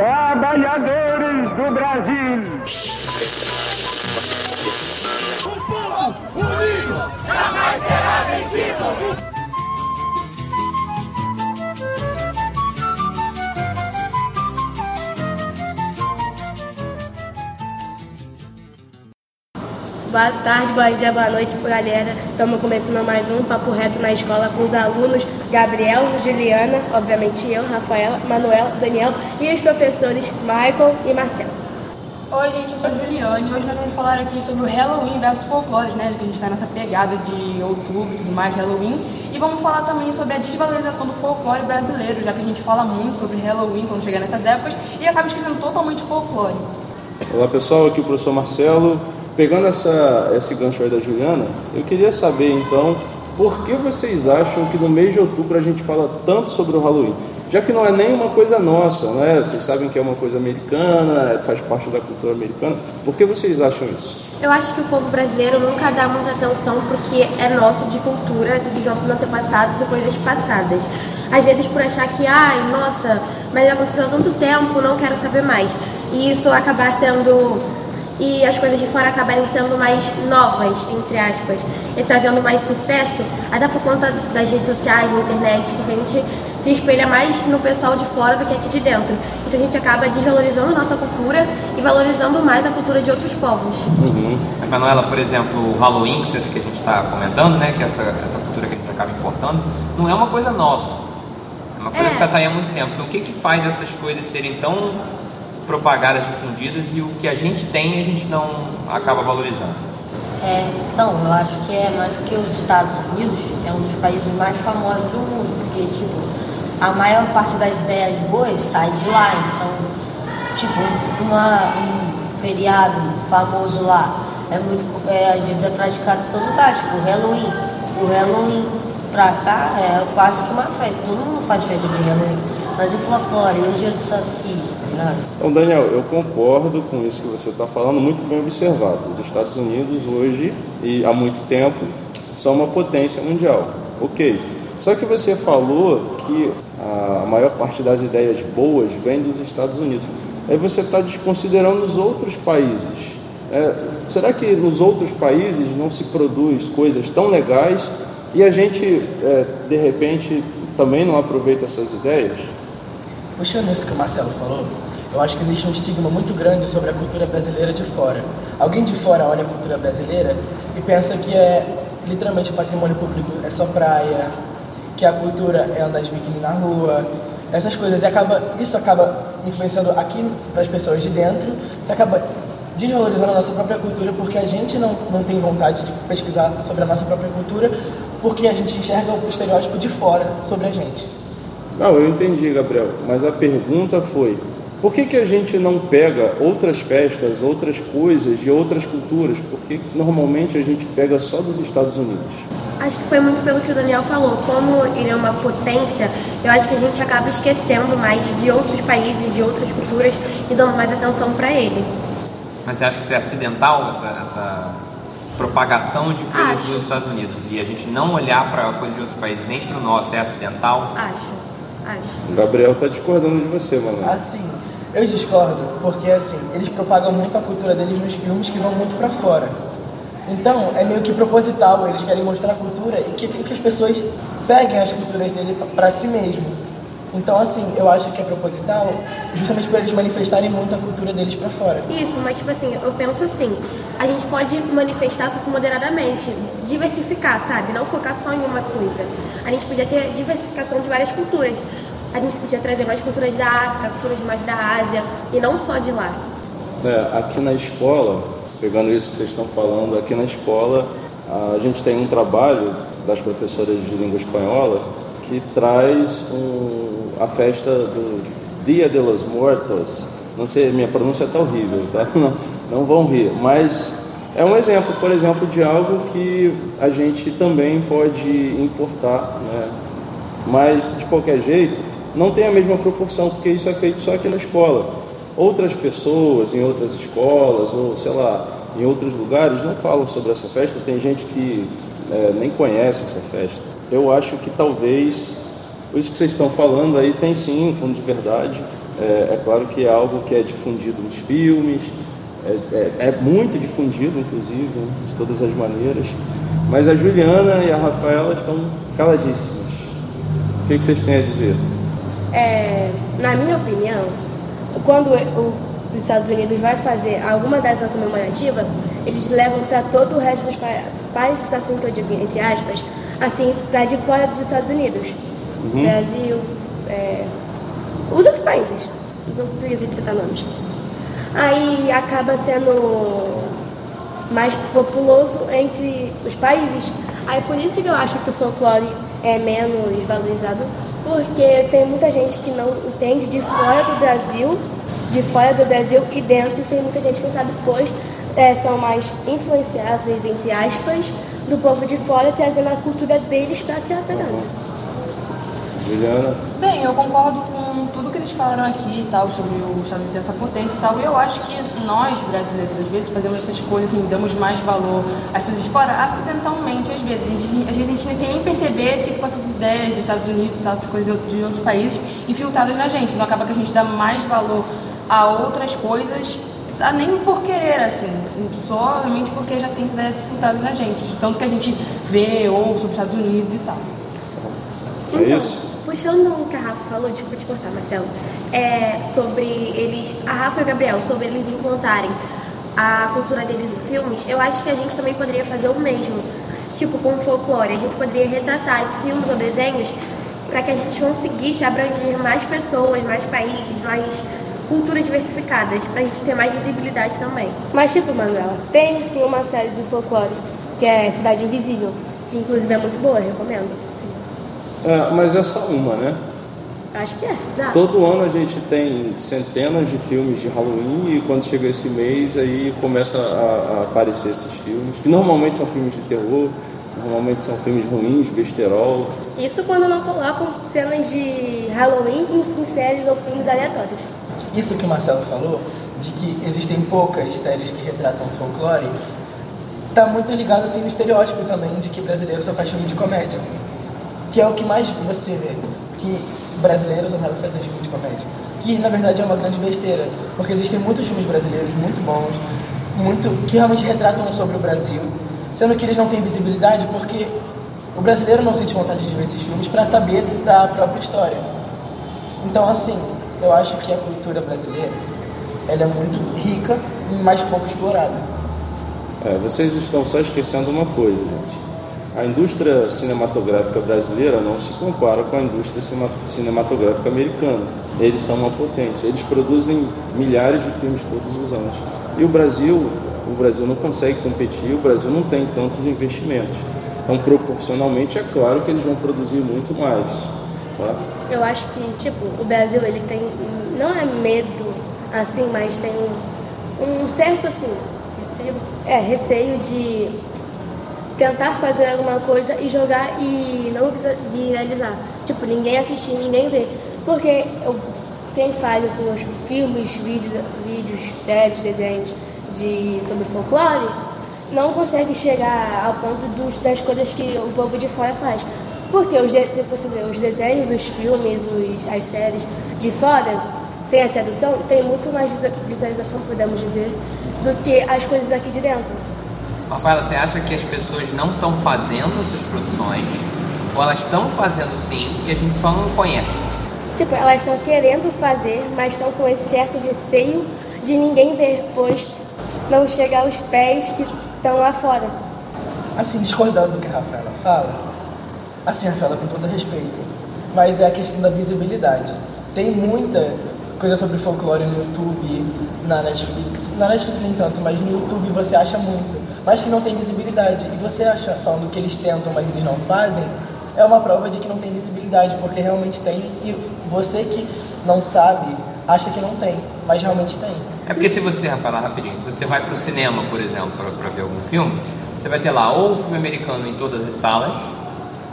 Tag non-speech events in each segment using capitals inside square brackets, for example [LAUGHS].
Trabalhadores do Brasil. O povo unido jamais será vencido. Boa tarde, bom dia, boa noite, galera. Estamos começando mais um Papo Reto na escola com os alunos Gabriel, Juliana, obviamente eu, Rafaela, Manuela, Daniel e os professores Michael e Marcelo. Oi, gente, eu sou a Juliana e hoje nós vamos falar aqui sobre o Halloween versus folclore, né? Que a gente está nessa pegada de outubro e tudo mais, Halloween. E vamos falar também sobre a desvalorização do folclore brasileiro, já que a gente fala muito sobre Halloween quando chegar nessas épocas e acaba esquecendo totalmente o folclore. Olá pessoal, aqui é o professor Marcelo. Pegando essa, esse gancho aí da Juliana, eu queria saber então por que vocês acham que no mês de outubro a gente fala tanto sobre o Halloween? Já que não é nem uma coisa nossa, né? Vocês sabem que é uma coisa americana, faz parte da cultura americana. Por que vocês acham isso? Eu acho que o povo brasileiro nunca dá muita atenção porque é nosso de cultura, dos nossos antepassados e coisas passadas. Às vezes por achar que, ai, nossa, mas aconteceu há tanto tempo, não quero saber mais. E isso acabar sendo e as coisas de fora acabarem sendo mais novas, entre aspas, e trazendo mais sucesso, até por conta das redes sociais, da internet, porque a gente se espelha mais no pessoal de fora do que aqui de dentro. Então a gente acaba desvalorizando nossa cultura e valorizando mais a cultura de outros povos. Uhum. Manuela, por exemplo, o Halloween que a gente está comentando, né, que é essa, essa cultura que a gente acaba importando, não é uma coisa nova. É uma coisa é. que já está aí há muito tempo. Então o que, que faz essas coisas serem tão propagadas, difundidas e o que a gente tem a gente não acaba valorizando. É, então, eu acho que é mais porque os Estados Unidos é um dos países mais famosos do mundo, porque, tipo, a maior parte das ideias boas sai de lá, então, tipo, uma, um feriado famoso lá, é muito, é, às vezes é praticado em todo lugar, tipo, o Halloween. O Halloween pra cá é quase que uma festa, todo mundo faz festa de Halloween. Mas o folclore, o dia do Saci, então, Daniel, eu concordo com isso que você está falando, muito bem observado. Os Estados Unidos hoje, e há muito tempo, são uma potência mundial. Ok. Só que você falou que a maior parte das ideias boas vem dos Estados Unidos. Aí você está desconsiderando os outros países. É, será que nos outros países não se produz coisas tão legais e a gente, é, de repente, também não aproveita essas ideias? Puxando isso que o Marcelo falou, eu acho que existe um estigma muito grande sobre a cultura brasileira de fora. Alguém de fora olha a cultura brasileira e pensa que é literalmente patrimônio público, é só praia, que a cultura é andar de biquíni na rua, essas coisas. E acaba, isso acaba influenciando aqui para as pessoas de dentro, que acaba desvalorizando a nossa própria cultura porque a gente não, não tem vontade de pesquisar sobre a nossa própria cultura porque a gente enxerga o estereótipo de fora sobre a gente. Não, eu entendi, Gabriel, mas a pergunta foi: por que, que a gente não pega outras festas, outras coisas de outras culturas? Porque normalmente a gente pega só dos Estados Unidos. Acho que foi muito pelo que o Daniel falou. Como ele é uma potência, eu acho que a gente acaba esquecendo mais de outros países, de outras culturas e dando mais atenção para ele. Mas você acha que isso é acidental, essa, essa propagação de coisas dos Estados Unidos? E a gente não olhar para coisas de outros países, nem para o nosso, é acidental? Acho. Acho. O Gabriel está discordando de você, mano. Assim, eu discordo, porque assim, eles propagam muito a cultura deles nos filmes que vão muito para fora. Então, é meio que proposital, eles querem mostrar a cultura e que, que as pessoas peguem as culturas dele para si mesmo. Então, assim, eu acho que é proposital justamente para eles manifestarem muito a cultura deles para fora. Isso, mas tipo assim, eu penso assim, a gente pode manifestar só que moderadamente, diversificar, sabe? Não focar só em uma coisa. A gente podia ter diversificação de várias culturas a gente podia trazer mais culturas da África, culturas mais da Ásia, e não só de lá. É, aqui na escola, pegando isso que vocês estão falando, aqui na escola a gente tem um trabalho das professoras de língua espanhola que traz um, a festa do Dia de los Muertos. Não sei, minha pronúncia está horrível, tá? [LAUGHS] Não, não vão rir, mas é um exemplo, por exemplo, de algo que a gente também pode importar, né? Mas de qualquer jeito, não tem a mesma proporção, porque isso é feito só aqui na escola. Outras pessoas em outras escolas, ou sei lá, em outros lugares, não falam sobre essa festa. Tem gente que é, nem conhece essa festa. Eu acho que talvez isso que vocês estão falando aí tem sim um fundo de verdade. É, é claro que é algo que é difundido nos filmes, é, é, é muito difundido, inclusive, né, de todas as maneiras. Mas a Juliana e a Rafaela estão caladíssimas. O que, que vocês têm a dizer? É, na minha opinião, quando os Estados Unidos vai fazer alguma data comemorativa, eles levam para todo o resto dos pa países, assim que eu digo, entre aspas, assim, para de fora dos Estados Unidos. Uhum. Brasil, é, os outros países. Não preciso citar nomes. Aí acaba sendo mais populoso entre os países. Aí por isso que eu acho que o folclore é menos valorizado, porque tem muita gente que não entende de fora do Brasil, de fora do Brasil e dentro tem muita gente que não sabe, pois é, são mais influenciáveis, entre aspas, do povo de fora, trazendo a cultura deles para cá para dentro. Juliana? Bem, eu concordo com falaram aqui tal, sobre o Unidos ter essa potência e tal. Eu acho que nós, brasileiros, às vezes, fazemos essas coisas, assim, damos mais valor às coisas de fora acidentalmente, às vezes. Gente, às vezes a gente sem nem perceber, fica com essas ideias dos Estados Unidos e tal, essas coisas de outros países infiltradas na gente. Então acaba que a gente dá mais valor a outras coisas nem por querer, assim, só realmente porque já tem ideias infiltradas na gente, de tanto que a gente vê, ouve sobre os Estados Unidos e tal. É então, isso? Puxando o que a Rafa falou, desculpa te cortar, Marcelo, é sobre eles, a Rafa e o Gabriel, sobre eles implantarem a cultura deles em filmes, eu acho que a gente também poderia fazer o mesmo. Tipo, com o folclore, a gente poderia retratar filmes ou desenhos para que a gente conseguisse abranger mais pessoas, mais países, mais culturas diversificadas, pra gente ter mais visibilidade também. Mas, tipo, Manuela, tem sim uma série do folclore, que é Cidade Invisível, que inclusive é muito boa, eu recomendo. Sim. É, mas é só uma, né? Acho que é, exato. Todo ano a gente tem centenas de filmes de Halloween e quando chega esse mês aí começa a, a aparecer esses filmes, que normalmente são filmes de terror, normalmente são filmes ruins, besterol. Isso quando não colocam cenas de Halloween em séries ou filmes aleatórios isso que o Marcelo falou, de que existem poucas séries que retratam o folclore, está muito ligado assim no estereótipo também de que brasileiro só faz filme de comédia. Que é o que mais você vê, que brasileiro só sabe fazer filme de comédia. Que na verdade é uma grande besteira, porque existem muitos filmes brasileiros muito bons, muito que realmente retratam sobre o Brasil, sendo que eles não têm visibilidade porque o brasileiro não sente vontade de ver esses filmes para saber da própria história. Então, assim, eu acho que a cultura brasileira ela é muito rica, mas pouco explorada. É, vocês estão só esquecendo uma coisa, gente. A indústria cinematográfica brasileira não se compara com a indústria cinematográfica americana. Eles são uma potência. Eles produzem milhares de filmes todos os anos. E o Brasil, o Brasil não consegue competir. O Brasil não tem tantos investimentos. Então, proporcionalmente, é claro que eles vão produzir muito mais. Tá? Eu acho que, tipo, o Brasil, ele tem, não é medo, assim, mas tem um, um certo, assim, receio. é, receio de tentar fazer alguma coisa e jogar e não viralizar. Tipo, ninguém assistir, ninguém ver. Porque eu, quem faz, assim, os filmes, vídeos, vídeos séries, desenhos de, sobre folclore, não consegue chegar ao ponto dos, das coisas que o povo de fora faz. Porque os, se você ver os desenhos, os filmes, os, as séries de fora, sem a tradução, tem muito mais visualização, podemos dizer, do que as coisas aqui de dentro. Rafaela, você acha que as pessoas não estão fazendo essas produções? Ou elas estão fazendo sim e a gente só não conhece? Tipo, elas estão querendo fazer, mas estão com esse certo receio de ninguém ver, pois não chega aos pés que estão lá fora. Assim, discordando do que a Rafaela fala, Assim, Rafaela, com todo respeito. Mas é a questão da visibilidade. Tem muita coisa sobre folclore no YouTube, na Netflix. Na Netflix nem tanto, mas no YouTube você acha muito. Mas que não tem visibilidade. E você acha, falando que eles tentam, mas eles não fazem, é uma prova de que não tem visibilidade, porque realmente tem. E você que não sabe, acha que não tem, mas realmente tem. É porque se você, Rafaela, rapidinho, se você vai para o cinema, por exemplo, para ver algum filme, você vai ter lá ou o filme americano em todas as salas,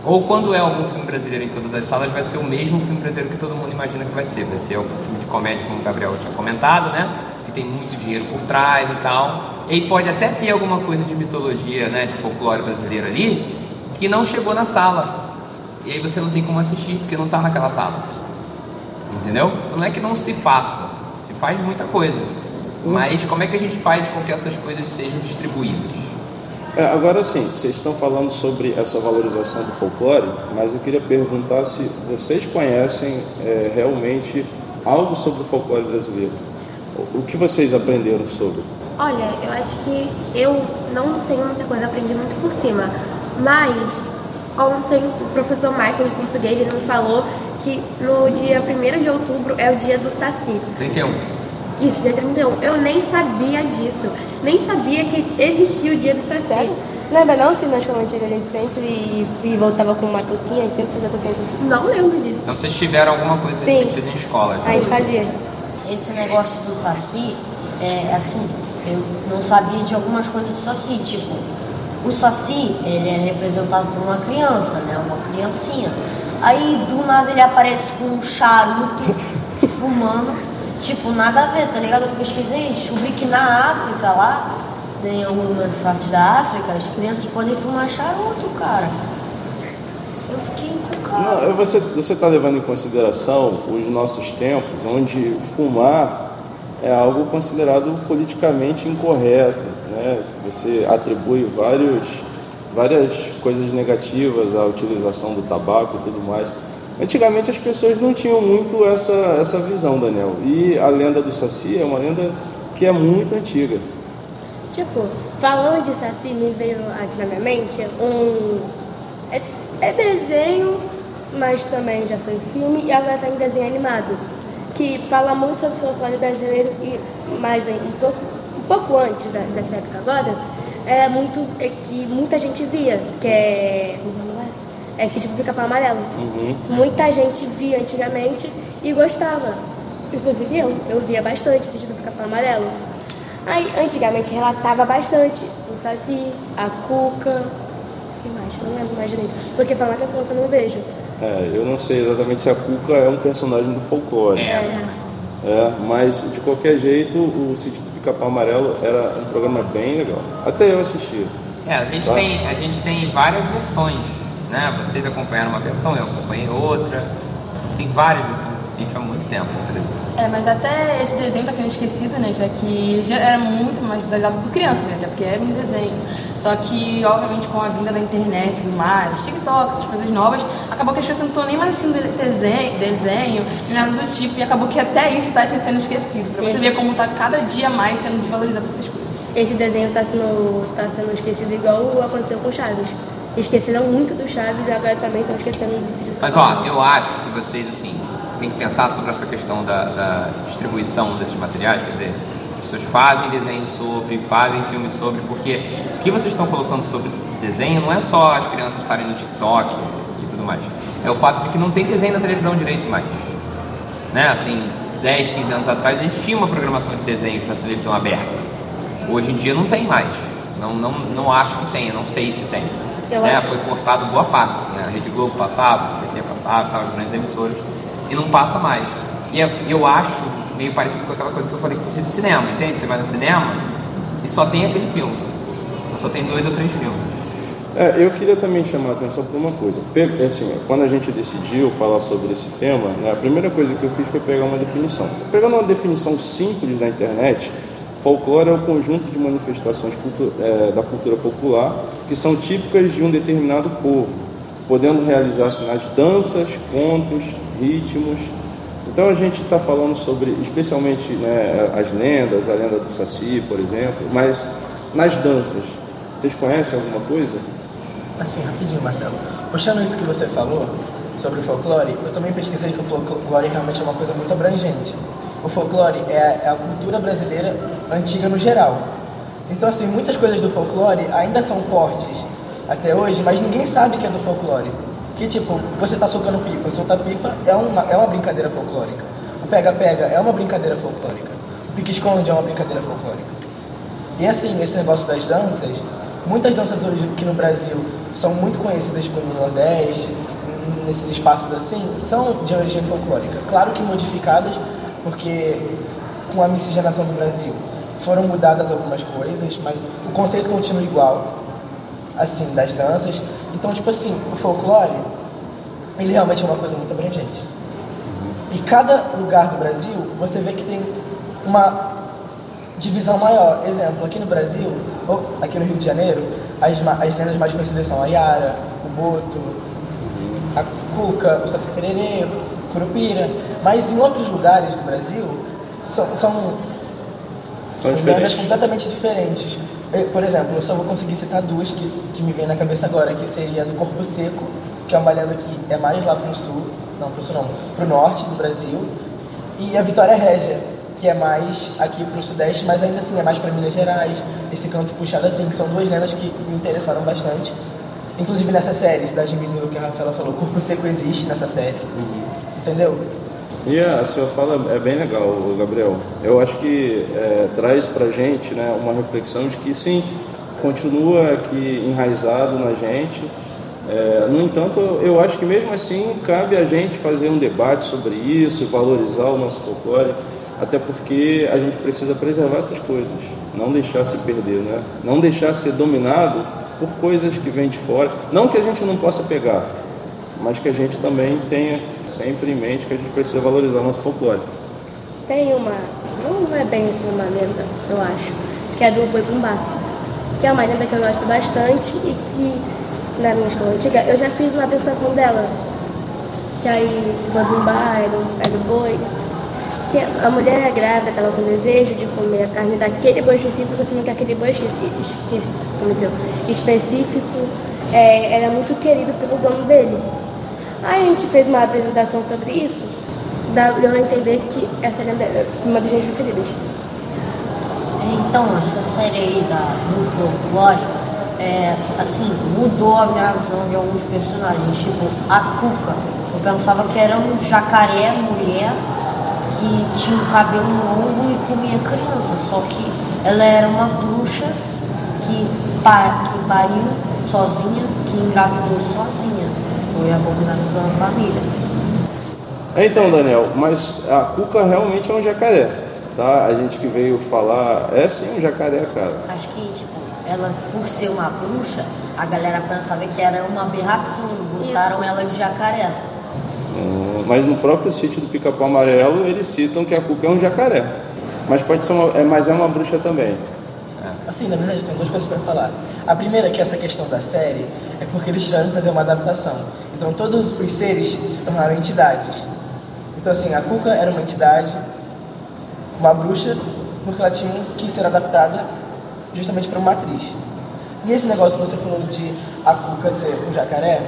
ou quando é algum filme brasileiro em todas as salas, vai ser o mesmo filme brasileiro que todo mundo imagina que vai ser. Vai ser algum filme de comédia, como o Gabriel tinha comentado, né? Que tem muito dinheiro por trás e tal. E aí pode até ter alguma coisa de mitologia, né? De folclore brasileiro ali, que não chegou na sala. E aí você não tem como assistir, porque não está naquela sala. Entendeu? Então não é que não se faça, se faz muita coisa. Mas como é que a gente faz com que essas coisas sejam distribuídas? É, agora sim, vocês estão falando sobre essa valorização do folclore, mas eu queria perguntar se vocês conhecem é, realmente algo sobre o folclore brasileiro. O que vocês aprenderam sobre? Olha, eu acho que eu não tenho muita coisa, aprendi muito por cima. Mas ontem o professor Michael de português ele me falou que no dia 1 de outubro é o dia do Saci. 31. Isso, dia 31. Eu nem sabia disso. Nem sabia que existia o dia do Saci. Sério? Lembra não que na escola antiga a gente sempre e voltava com uma touquinha, a gente sempre fazia touquinha assim? Não lembro disso. Então vocês tiveram alguma coisa Sim. nesse sentido em escola? já? A gente fazia. Esse negócio do Saci, é assim, eu não sabia de algumas coisas do Saci, tipo, o Saci, ele é representado por uma criança, né, uma criancinha. Aí, do nada, ele aparece com um charuto, [LAUGHS] fumando, tipo, nada a ver, tá ligado? Eu pesquisei, descobri que na África, lá, em algumas partes da África, as crianças podem fumar charuto, cara. Eu fiquei encucado. Não, você você está levando em consideração os nossos tempos, onde fumar é algo considerado politicamente incorreto, né? Você atribui vários, várias coisas negativas à utilização do tabaco e tudo mais. Antigamente as pessoas não tinham muito essa, essa visão, Daniel. E a lenda do Saci é uma lenda que é muito antiga. Tipo, falando de Saci, me veio aqui na minha mente um. É, é desenho, mas também já foi filme e agora está em desenho animado. Que fala muito sobre o folclore brasileiro e mais um pouco, um pouco antes da- dessa época agora, é muito é que muita gente via, que é. é Sítio do Pica-Pau Amarelo. Muita gente via antigamente e gostava. Inclusive eu, eu via bastante Sítio do Pica-Pau Amarelo. Aí, antigamente relatava bastante o Saci, a Cuca, que mais? Eu não lembro mais direito. Porque tempo que eu não vejo. É, eu não sei exatamente se a Cuca é um personagem do folclore. É. É, mas de qualquer jeito, o Sítio do Pica-Pau Amarelo era um programa bem legal. Até eu assisti. É, a gente, Tá. tem, a gente tem várias versões, né? Vocês acompanharam uma versão, eu acompanhei outra. Tem várias versões sítio há muito tempo. É, mas até esse desenho está sendo esquecido, né? Já que já era muito mais visualizado por crianças, né? Até porque era um desenho. Só que, obviamente, com a vinda da internet e tudo mais, TikTok, essas coisas novas, acabou que as pessoas não estão nem mais assistindo de- desenho, desenho, nem nada do tipo. E acabou que até isso está sendo esquecido. Pra você Esse- ver como está cada dia mais sendo desvalorizado essas coisas. Esse desenho está sendo, tá sendo esquecido igual aconteceu com o Chaves. Esqueceram muito do Chaves e agora também estão esquecendo do Sítio do Mas ó, eu acho que vocês assim têm que pensar sobre essa questão da, da distribuição desses materiais, quer dizer, as pessoas fazem desenho sobre, fazem filme sobre, porque o que vocês estão colocando sobre desenho não é só as crianças estarem no TikTok e tudo mais. É o fato de que não tem desenho na televisão direito mais. Né? Assim, 10, 15 anos atrás a gente tinha uma programação de desenhos na televisão aberta. Hoje em dia não tem mais. Não, não, não acho que tenha, não sei se tem. Né? Foi cortado boa parte. Assim, a Rede Globo passava, o SBT passava, tava as grandes emissoras, e não passa mais. E é- eu acho meio parecido com aquela coisa que eu falei com você do cinema, entende? Você vai no cinema e só tem aquele filme. Só tem dois ou três filmes. É, eu queria também chamar a atenção para uma coisa. Pe- Assim, quando a gente decidiu falar sobre esse tema, né, a primeira coisa que eu fiz foi pegar uma definição. Tô pegando uma definição simples da internet, folclore é o conjunto de manifestações cultu- é, da cultura popular que são típicas de um determinado povo, podendo realizar-se nas danças, contos, ritmos. Então a gente está falando sobre, especialmente, né, as lendas, a lenda do Saci, por exemplo, mas nas danças, vocês conhecem alguma coisa? Assim, rapidinho, Marcelo. Puxando isso que você falou sobre o folclore, eu também pesquisei que o folclore realmente é uma coisa muito abrangente. O folclore é a, é a cultura brasileira antiga no geral. Então, assim, muitas coisas do folclore ainda são fortes até hoje, mas ninguém sabe que é do folclore. Que tipo, você tá soltando pipa, soltar pipa é uma, é uma brincadeira folclórica. O pega-pega é uma brincadeira folclórica. O pique-esconde é uma brincadeira folclórica. E assim, esse negócio das danças, muitas danças hoje aqui no Brasil são muito conhecidas no Nordeste, nesses espaços assim, são de origem folclórica. Claro que modificadas, porque com a miscigenação do Brasil foram mudadas algumas coisas, mas o conceito continua igual, assim, das danças. Então, tipo assim, o folclore, ele realmente é uma coisa muito abrangente. E E cada lugar do Brasil, você vê que tem uma divisão maior. Exemplo, aqui no Brasil, ou aqui no Rio de Janeiro, as, as lendas mais conhecidas são a Yara, o Boto, a Cuca, o Saci Pererê, o Curupira. Mas em outros lugares do Brasil, são, são, São lendas completamente diferentes. Eu, Por exemplo, eu só vou conseguir citar duas que, que me vem na cabeça agora, que seria a do Corpo Seco, que é uma lenda que é mais lá pro sul, não pro sul não, pro norte do Brasil, e a Vitória Régia, que é mais aqui pro sudeste, mas ainda assim é mais para Minas Gerais, esse canto puxado assim, que são duas lendas que me interessaram bastante. Inclusive nessa série, Cidade Invisível que a Rafaela falou, Corpo Seco existe nessa série. Entendeu? E a sua fala é bem legal, Gabriel. Eu acho que é, traz pra gente né, uma reflexão de que sim, continua aqui enraizado na gente. É, no entanto, eu acho que mesmo assim cabe a gente fazer um debate sobre isso, valorizar o nosso folclore, até porque a gente precisa preservar essas coisas, não deixar se perder, né? não deixar ser dominado por coisas que vêm de fora. Não que a gente não possa pegar, mas que a gente também tenha sempre em mente que a gente precisa valorizar o nosso folclore. Tem uma, não é bem assim uma lenda, eu acho, que é do Boi Bumbá, que é uma lenda que eu gosto bastante e que na minha escola antiga eu já fiz uma apresentação dela, que aí o Boi Bumbá era, era o boi, que a mulher grávida estava com desejo de comer a carne daquele boi específico, sendo que aquele boi esque- como dizer, específico é, era muito querido pelo dono dele. Aí a gente fez uma apresentação sobre isso, deu a entender que essa é uma das minhas preferidas. Então, essa série aí da, do folclore, é, assim, mudou a minha visão de alguns personagens. Tipo, a Cuca. Eu pensava que era um jacaré mulher que tinha um cabelo longo e comia criança. Só que ela era uma bruxa que, pa, que pariu sozinha, que engravidou sozinha. Foi abominada pela família. É, Então, Daniel, mas a cuca realmente é um jacaré, tá? A gente que veio falar, é sim um jacaré, cara. Acho que, tipo, ela, por ser uma bruxa, a galera pensava que era uma aberração. Botaram ela de jacaré. Hum, Mas no próprio sítio do Pica-Pau Amarelo, eles citam que a cuca é um jacaré. Mas pode ser uma, é, mas é uma bruxa também. Assim, na verdade, tem duas coisas para falar. A primeira, que é essa questão da série, é porque eles tiveram que fazer uma adaptação. Então, todos os seres se tornaram entidades. Então, assim, a Cuca era uma entidade, uma bruxa, porque ela tinha que ser adaptada justamente para uma atriz. E esse negócio que você falou de a Cuca ser um jacaré,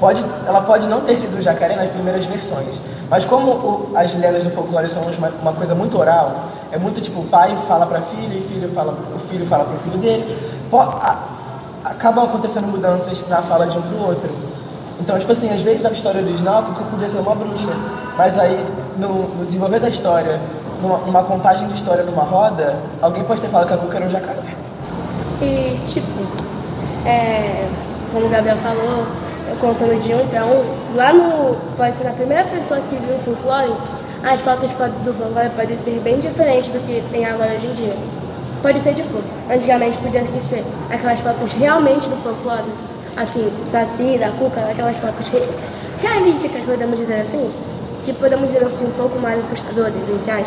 pode, ela pode não ter sido um jacaré nas primeiras versões. Mas como o- as lendas do folclore são uma, uma coisa muito oral, é muito tipo, o pai fala para filho e filho fala, o filho fala para o filho dele, a- acabam acontecendo mudanças na fala de um para o outro. Então, tipo assim, às vezes na história original Cuca podia ser uma bruxa, mas aí no, no desenvolver da história, numa, numa contagem de história numa roda, alguém pode ter falado que a Cuca era um jacaré. E, tipo, é, como o Gabriel falou, eu contando de um para um, lá no. Pode ser na primeira pessoa que viu o folclore, as fotos do folclore podem ser bem diferentes do que tem agora hoje em dia. Pode ser, tipo, antigamente podia ser aquelas fotos realmente do folclore, assim, Saci, da Cuca, aquelas fotos re- realísticas, podemos dizer assim, que podemos dizer assim, um pouco mais assustadoras, entre aspas.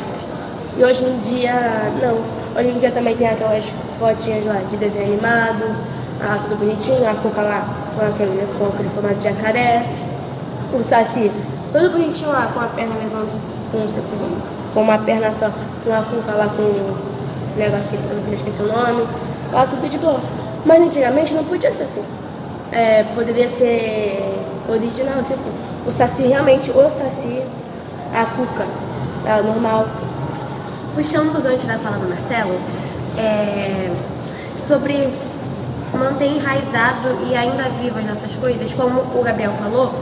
E hoje em dia, não. Hoje em dia também tem aquelas fotinhas lá de desenho animado, ah, tudo bonitinho, a Cuca lá com aquele, com aquele formato de jacaré, o Saci, todo bonitinho lá, com a perna levando, com, com, com uma perna só, com a Cuca lá com negócio que ele falou que eu esqueci o nome, lá tudo de boa. Mas antigamente não podia ser assim. É, poderia ser original, tipo, o Saci realmente, o Saci, a Cuca, ela normal, Puxando o gancho da fala do Marcelo, é, sobre manter enraizado e ainda vivo as nossas coisas, como o Gabriel falou,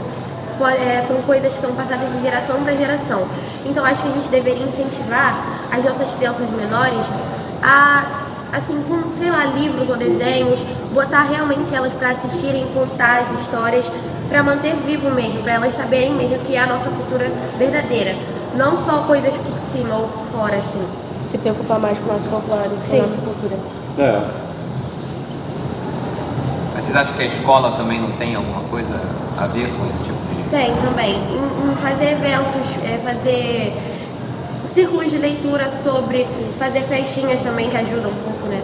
é, são coisas que são passadas de geração para geração. Então acho que a gente deveria incentivar as nossas crianças menores a, assim, com, sei lá, livros ou desenhos, botar realmente elas para assistirem, contar as histórias, para manter vivo mesmo, para elas saberem mesmo que é a nossa cultura verdadeira. Não só coisas por cima ou por fora, assim. se preocupar mais com o nosso folclore, com a nossa cultura. É. Mas vocês acham que a escola também não tem alguma coisa a ver com esse tipo de. Tem também. Em, em fazer eventos, é, fazer círculos de leitura sobre, fazer festinhas também que ajudam um pouco, né?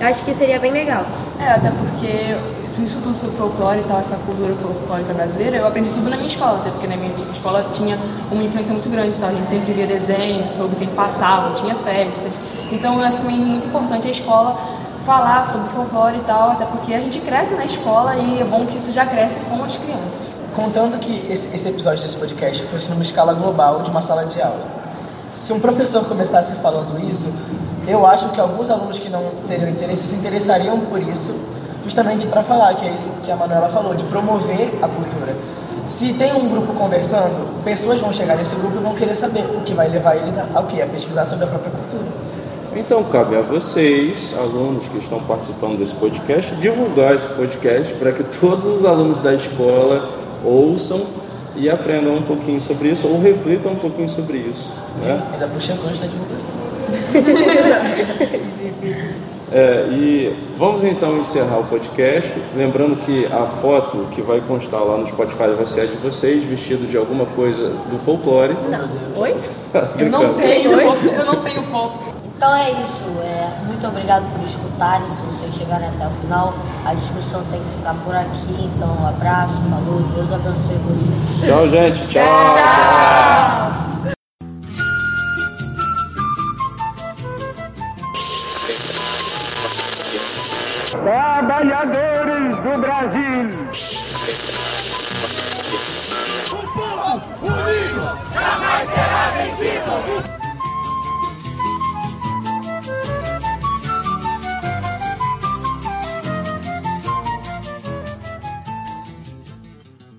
Eu acho que seria bem legal. É, até porque isso tudo sobre folclore e tal, essa cultura folclórica brasileira, eu aprendi tudo na minha escola, até porque na minha escola tinha uma influência muito grande, tá? a gente sempre via desenhos sobre, sempre passava, tinha festas. Então eu acho também muito importante a escola falar sobre folclore e tal, até porque a gente cresce na escola e é bom que isso já cresce com as crianças. Contando que esse, esse episódio desse podcast fosse numa escala global de uma sala de aula. Se um professor começasse falando isso, eu acho que alguns alunos que não teriam interesse se interessariam por isso, justamente para falar, que é isso que a Manuela falou, de promover a cultura. Se tem um grupo conversando, pessoas vão chegar nesse grupo e vão querer saber, o que vai levar eles a, a? A pesquisar sobre a própria cultura. Então cabe a vocês, alunos que estão participando desse podcast, divulgar esse podcast para que todos os alunos da escola ouçam e aprendam um pouquinho sobre isso ou reflitam um pouquinho sobre isso. Né? Ainda puxa gancho da divulgação. [LAUGHS] É, e vamos então encerrar o podcast. Lembrando que a foto que vai constar lá no Spotify vai ser a de vocês, vestidos de alguma coisa do folclore. Não. Oi? [LAUGHS] Eu não tenho foto, eu não tenho foto. Então é isso. É, muito obrigado por escutarem. Se vocês chegarem até o final, a discussão tem que ficar por aqui. Então, um abraço, falou, Deus abençoe vocês. Tchau, gente. tchau. tchau. Trabalhadores do Brasil. O povo unido jamais será